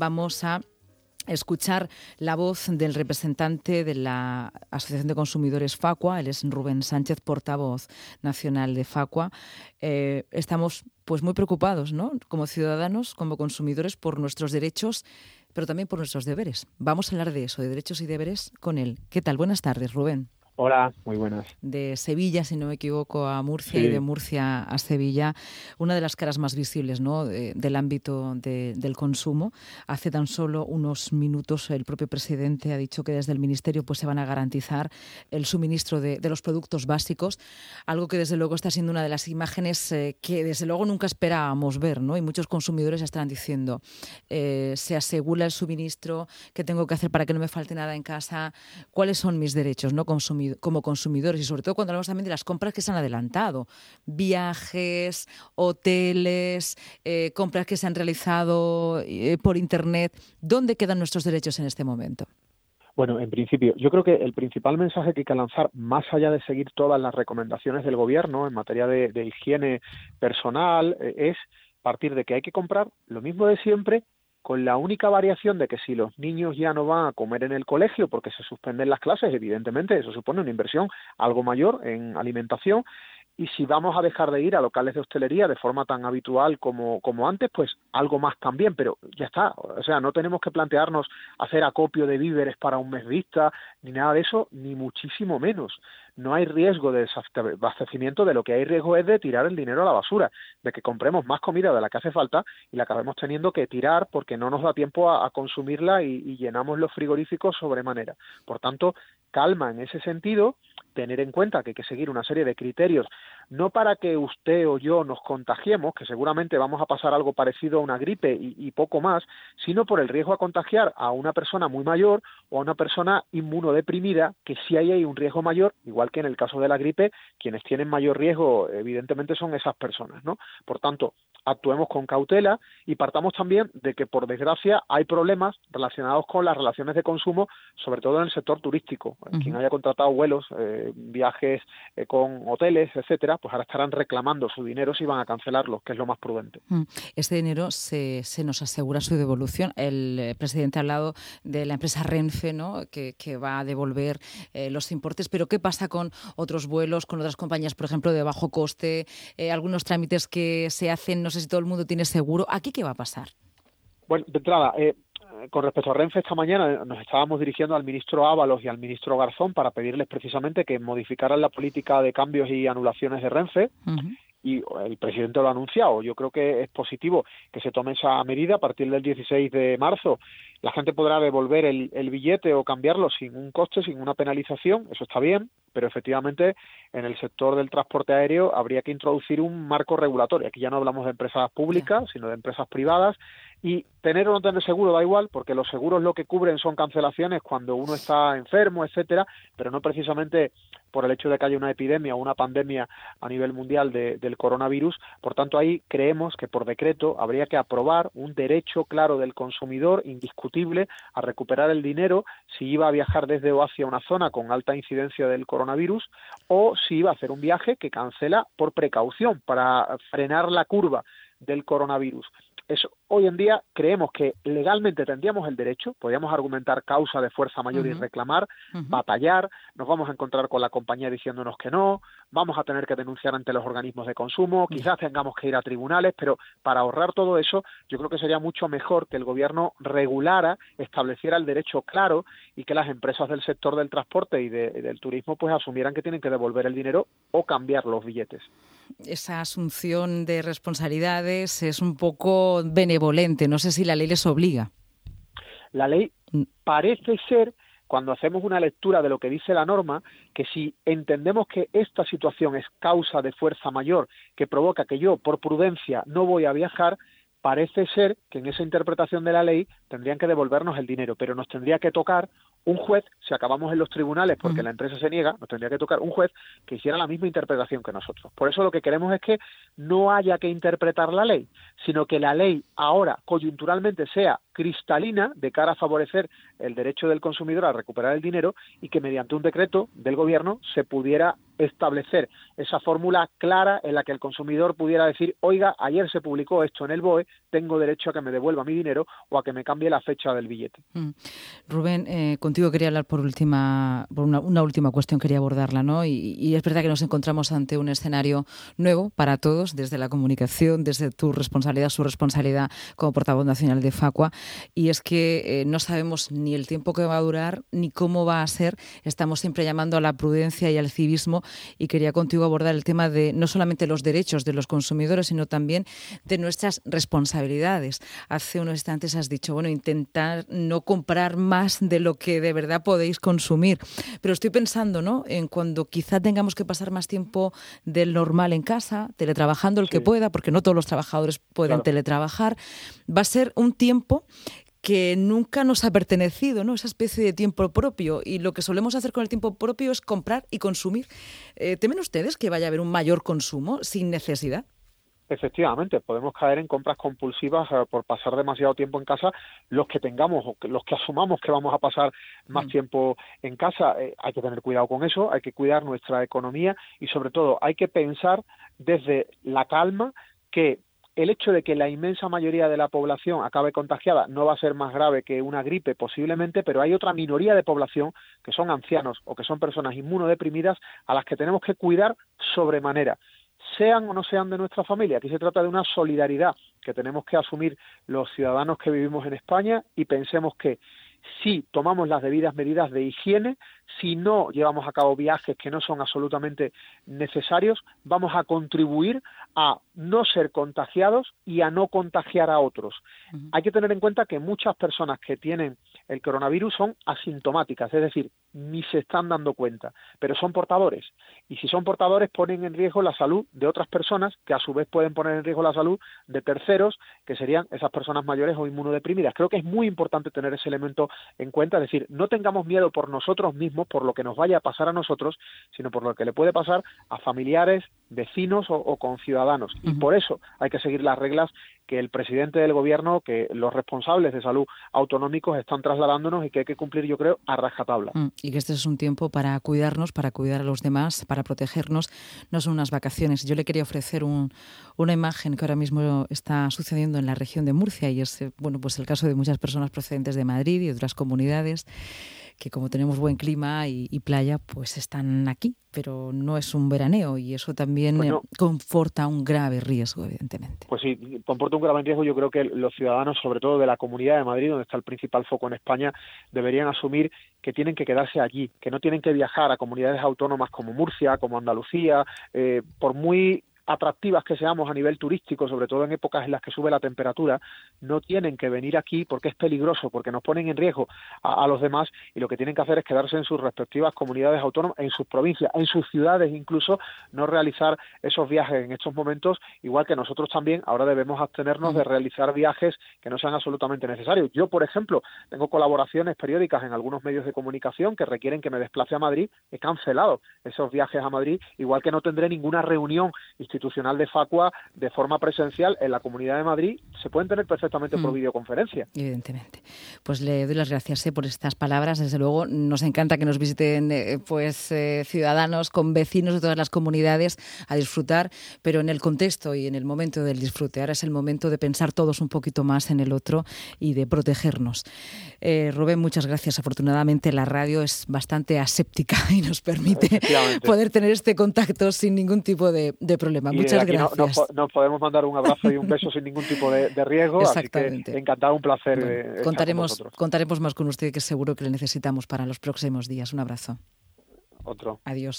vamos a escuchar la voz del representante de la Asociación de Consumidores Facua, él es Rubén Sánchez, portavoz nacional de Facua. Eh, estamos pues muy preocupados, ¿no? Como ciudadanos, como consumidores, por nuestros derechos, pero también por nuestros deberes. Vamos a hablar de eso, de derechos y deberes, con él. ¿Qué tal? Buenas tardes, Rubén. Hola, muy buenas. De Sevilla, si no me equivoco, a Murcia y de Murcia a Sevilla, una de las caras más visibles ¿no? del ámbito del consumo. Hace tan solo unos minutos el propio presidente ha dicho que desde el Ministerio pues, se van a garantizar el suministro de, los productos básicos, algo que desde luego está siendo una de las imágenes eh, que desde luego nunca esperábamos ver. ¿no? Y muchos consumidores están diciendo, eh, se asegura el suministro, qué tengo que hacer para que no me falte nada en casa, cuáles son mis derechos ¿no? consumidores como consumidores y sobre todo cuando hablamos también de las compras que se han adelantado, viajes, hoteles, eh, compras que se han realizado eh, por Internet. ¿Dónde quedan nuestros derechos en este momento? Bueno, en principio, yo creo que el principal mensaje que hay que lanzar, más allá de seguir todas las recomendaciones del gobierno en materia de, higiene personal, eh, es partir de que hay que comprar lo mismo de siempre con la única variación de que si los niños ya no van a comer en el colegio porque se suspenden las clases, evidentemente eso supone una inversión algo mayor en alimentación y si vamos a dejar de ir a locales de hostelería de forma tan habitual como, como antes, pues algo más también, pero ya está, o sea, no tenemos que plantearnos hacer acopio de víveres para un mes vista, ni nada de eso, ni muchísimo menos. No hay riesgo de desabastecimiento, de lo que hay riesgo es de tirar el dinero a la basura, de que compremos más comida de la que hace falta y la acabemos teniendo que tirar porque no nos da tiempo a, consumirla y, y llenamos los frigoríficos sobremanera. Por tanto, calma en ese sentido, tener en cuenta que hay que seguir una serie de criterios, no para que usted o yo nos contagiemos, que seguramente vamos a pasar algo parecido a una gripe y, poco más, sino por el riesgo a contagiar a una persona muy mayor o a una persona inmunodeprimida, que ahí hay un riesgo mayor, igual que en el caso de la gripe, quienes tienen mayor riesgo evidentemente son esas personas, ¿no? Por tanto, actuemos con cautela y partamos también de que por desgracia hay problemas relacionados con las relaciones de consumo, sobre todo en el sector turístico. Quien haya contratado vuelos, eh, viajes eh, con hoteles, etcétera, pues ahora estarán reclamando su dinero si van a cancelarlo, que es lo más prudente. Mm. Este dinero se, se nos asegura su devolución. El eh, presidente ha hablado de la empresa Renfe, ¿no? que, que va a devolver los importes, pero ¿qué pasa con otros vuelos, con otras compañías, por ejemplo, de bajo coste, algunos trámites que se hacen, no sé si todo el mundo tiene seguro? ¿Aquí qué va a pasar? Bueno, de entrada, con respecto a Renfe, esta mañana nos estábamos dirigiendo al ministro Ábalos y al ministro Garzón para pedirles precisamente que modificaran la política de cambios y anulaciones de Renfe. Y el presidente lo ha anunciado. Yo creo que es positivo que se tome esa medida a partir del 16 de marzo. La gente podrá devolver el, el billete o cambiarlo sin un coste, sin una penalización. Eso está bien, pero efectivamente en el sector del transporte aéreo habría que introducir un marco regulatorio. Aquí ya no hablamos de empresas públicas, sino de empresas privadas y tener o no tener seguro da igual, porque los seguros lo que cubren son cancelaciones cuando uno está enfermo, etcétera, pero no precisamente por el hecho de que haya una epidemia o una pandemia a nivel mundial del coronavirus. Por tanto, ahí creemos que por decreto habría que aprobar un derecho claro del consumidor, indiscutible, a recuperar el dinero si iba a viajar desde o hacia una zona con alta incidencia del coronavirus o si iba a hacer un viaje que cancela por precaución para frenar la curva del coronavirus. Hoy en día creemos que legalmente tendríamos el derecho, podríamos argumentar causa de fuerza mayor y reclamar, batallar, nos vamos a encontrar con la compañía diciéndonos que no, vamos a tener que denunciar ante los organismos de consumo, quizás tengamos que ir a tribunales, pero para ahorrar todo eso, yo creo que sería mucho mejor que el gobierno regulara, estableciera el derecho claro y que las empresas del sector del transporte y del turismo pues asumieran que tienen que devolver el dinero o cambiar los billetes esa asunción de responsabilidades es un poco benevolente. No sé si la ley les obliga. La ley mm. parece ser, cuando hacemos una lectura de lo que dice la norma, que si entendemos que esta situación es causa de fuerza mayor que provoca que yo, por prudencia, no voy a viajar, parece ser que en esa interpretación de la ley tendrían que devolvernos el dinero, pero nos tendría que tocar un juez, si acabamos en los tribunales porque la empresa se niega, nos tendría que tocar un juez que hiciera la misma interpretación que nosotros. Por eso lo que queremos es que no haya que interpretar la ley, sino que la ley ahora coyunturalmente sea cristalina de cara a favorecer el derecho del consumidor a recuperar el dinero y que mediante un decreto del gobierno se pudiera establecer esa fórmula clara en la que el consumidor pudiera decir, oiga, ayer se publicó esto en el BOE, tengo derecho a que me devuelva mi dinero o a que me cambie la fecha del billete. Mm. Rubén, eh, contigo quería hablar por última, por una, última cuestión, quería abordarla, ¿no? Y, es verdad que nos encontramos ante un escenario nuevo para todos, desde la comunicación, desde tu responsabilidad, su responsabilidad como portavoz nacional de Facua, y es que eh, no sabemos ni el tiempo que va a durar ni cómo va a ser. Estamos siempre llamando a la prudencia y al civismo y quería contigo abordar el tema de no solamente los derechos de los consumidores, sino también de nuestras responsabilidades. Hace unos instantes has dicho, bueno, intentar no comprar más de lo que de verdad podéis consumir. Pero estoy pensando, ¿no? En cuando quizá tengamos que pasar más tiempo del normal en casa, teletrabajando el que pueda, porque no todos los trabajadores pueden teletrabajar, va a ser un tiempo que nunca nos ha pertenecido, ¿no? Esa especie de tiempo propio. Y lo que solemos hacer con el tiempo propio es comprar y consumir. Eh, ¿Temen ustedes que vaya a haber un mayor consumo sin necesidad? Efectivamente, podemos caer en compras compulsivas eh, por pasar demasiado tiempo en casa. Los que tengamos o los que asumamos que vamos a pasar más mm. tiempo en casa, eh, hay que tener cuidado con eso, hay que cuidar nuestra economía y sobre todo hay que pensar desde la calma que el hecho de que la inmensa mayoría de la población acabe contagiada no va a ser más grave que una gripe posiblemente, pero hay otra minoría de población que son ancianos o que son personas inmunodeprimidas a las que tenemos que cuidar sobremanera sean o no sean de nuestra familia. Aquí se trata de una solidaridad que tenemos que asumir los ciudadanos que vivimos en España y pensemos que si tomamos las debidas medidas de higiene, si no llevamos a cabo viajes que no son absolutamente necesarios, vamos a contribuir a no ser contagiados y a no contagiar a otros. Hay que tener en cuenta que muchas personas que tienen el coronavirus son asintomáticas, es decir, ni se están dando cuenta, pero son portadores. Y si son portadores, ponen en riesgo la salud de otras personas, que a su vez pueden poner en riesgo la salud de terceros, que serían esas personas mayores o inmunodeprimidas. Creo que es muy importante tener ese elemento en cuenta, es decir, no tengamos miedo por nosotros mismos, por lo que nos vaya a pasar a nosotros, sino por lo que le puede pasar a familiares, vecinos o, o conciudadanos. Y por eso hay que seguir las reglas que el presidente del gobierno, que los responsables de salud autonómicos están trasladándonos y que hay que cumplir, yo creo, a rajatabla. Mm, y que este es un tiempo para cuidarnos, para cuidar a los demás, para protegernos. No son unas vacaciones. Yo le quería ofrecer una imagen que ahora mismo está sucediendo en la región de Murcia y es bueno, pues el caso de muchas personas procedentes de Madrid y otras comunidades que como tenemos buen clima y, playa, pues están aquí, pero no es un veraneo y eso también pues conforta un grave riesgo, evidentemente. Pues sí, comporta un grave riesgo. Yo creo que los ciudadanos, sobre todo de la Comunidad de Madrid, donde está el principal foco en España, deberían asumir que tienen que quedarse allí, que no tienen que viajar a comunidades autónomas como Murcia, como Andalucía, eh, por muy atractivas que seamos a nivel turístico, sobre todo en épocas en las que sube la temperatura, no tienen que venir aquí porque es peligroso, porque nos ponen en riesgo a, los demás y lo que tienen que hacer es quedarse en sus respectivas comunidades autónomas, en sus provincias, en sus ciudades incluso, no realizar esos viajes en estos momentos, igual que nosotros también ahora debemos abstenernos de realizar viajes que no sean absolutamente necesarios. Yo, por ejemplo, tengo colaboraciones periódicas en algunos medios de comunicación que requieren que me desplace a Madrid, he cancelado esos viajes a Madrid, igual que no tendré ninguna reunión institucional de Facua de forma presencial en la Comunidad de Madrid, se pueden tener perfectamente por mm. videoconferencia. Evidentemente. Pues le doy las gracias eh, por estas palabras. Desde luego, nos encanta que nos visiten eh, pues eh, ciudadanos con vecinos de todas las comunidades a disfrutar, pero en el contexto y en el momento del disfrute. Ahora es el momento de pensar todos un poquito más en el otro y de protegernos. Rubén, muchas gracias. Afortunadamente la radio es bastante aséptica y nos permite poder tener este contacto sin ningún tipo de problema. Muchas gracias. nos podemos mandar un abrazo y un beso sin ningún tipo de, riesgo. Exactamente. encantado, un placer. Eh, contaremos, contaremos más con usted, que seguro que le necesitamos para los próximos días. Un abrazo. Otro. Adiós.